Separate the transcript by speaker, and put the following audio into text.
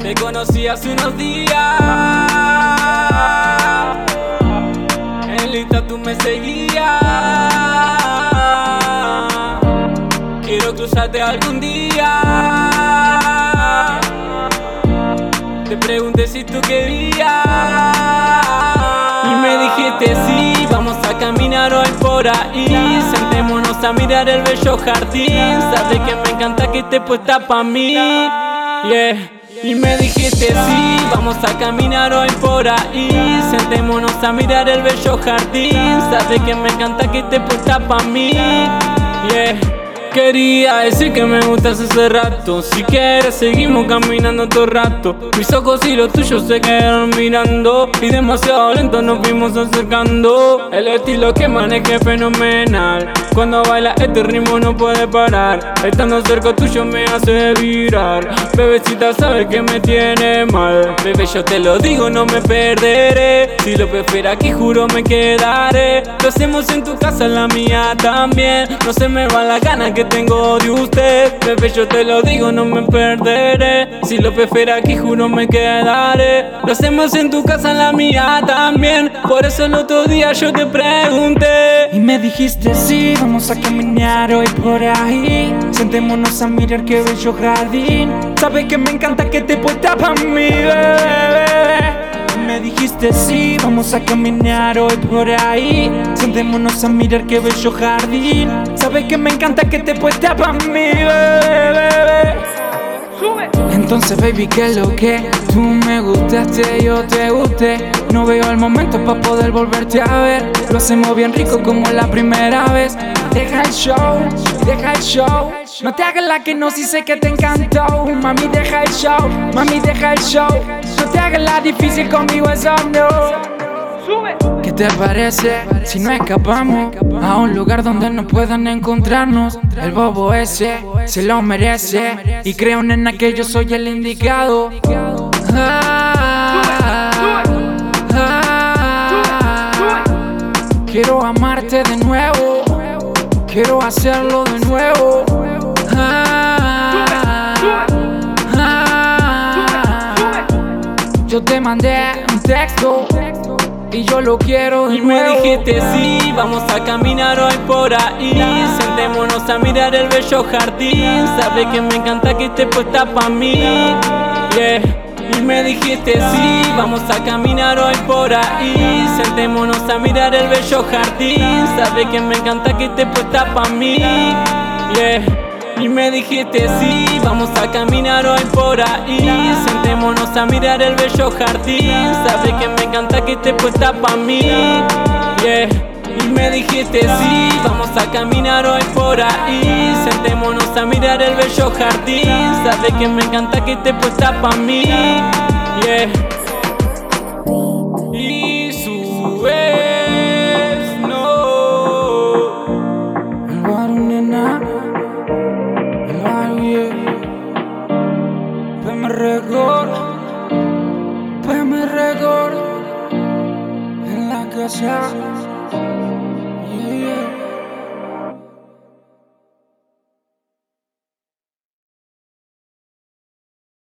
Speaker 1: Te conocí hace unos días. En lista tú me seguías. Quiero cruzarte algún día. Te pregunté si tú querías. Y me dijiste sí, vamos a caminar hoy por ahí. A mirar el bello jardín. Sabes que me encanta que estés puesta pa' mí. Yeah. Y me dijiste sí, vamos a caminar hoy por ahí Sentémonos a mirar el bello jardín Sabes que me encanta que estés puesta pa' mí Yeah Quería decir que me gustas hace rato. Si quieres seguimos caminando todo el rato. Mis ojos y los tuyos se quedaron mirando Y demasiado lento nos fuimos acercando. El estilo que maneje es fenomenal. Cuando baila este ritmo no puede parar. Estando cerca tuyo me hace virar Bebecita sabes que me tiene mal. Bebé yo te lo digo no me perderé. Si lo prefieres aquí juro me quedaré. Lo hacemos en tu casa, en la mía también. No se me va la gana que tengo de usted. Bebé yo te lo digo no me perderé. Si lo prefieres aquí juro me quedaré. Lo hacemos en tu casa, en la mía también. Por eso el otro día yo te pregunté.
Speaker 2: Y me dijiste sí, vamos a caminar hoy por ahí. Sentémonos a mirar qué bello jardín. Sabes que me encanta que te puesta pa' mí, bebé vamos a caminar hoy por ahí. Sentémonos a mirar qué bello jardín. Sabes que me encanta que te puesta pa' mí, bebé entonces baby, que lo que tú me gustaste, yo te gusté. No veo el momento para poder volverte a ver. Lo hacemos bien rico como la primera vez. Deja el show, deja el show. No te hagas la que no, si sé que te encantó. Mami, deja el show, mami, deja el show te hagas la difícil conmigo, eso no ¿Qué te parece si no escapamos a un lugar donde no puedan encontrarnos? El bobo ese se lo merece y creo nena que yo soy el indicado. Ah, ah, quiero amarte de nuevo, quiero hacerlo de nuevo. Ah, yo te mandé un texto y yo lo quiero
Speaker 1: Y me dijiste sí, vamos a caminar hoy por ahí Sentémonos a mirar el bello jardín. Sabes que me encanta que estés puesta pa' mí. Yeah. Y me dijiste sí, vamos a caminar hoy por ahí Sentémonos a mirar el bello jardín. Sabes que me encanta que estés puesta pa' mí. Yeah. Y me dijiste sí, vamos a caminar hoy por ahí Sentémonos a mirar el bello jardín. Sabes que me encanta que estés puesta pa' mí. Yeah. Y me dijiste sí, vamos a caminar hoy por ahí. Sentémonos a mirar el bello jardín. Sabes que me encanta que estés puesta pa' mí. Yeah
Speaker 2: Record PM Record En la casa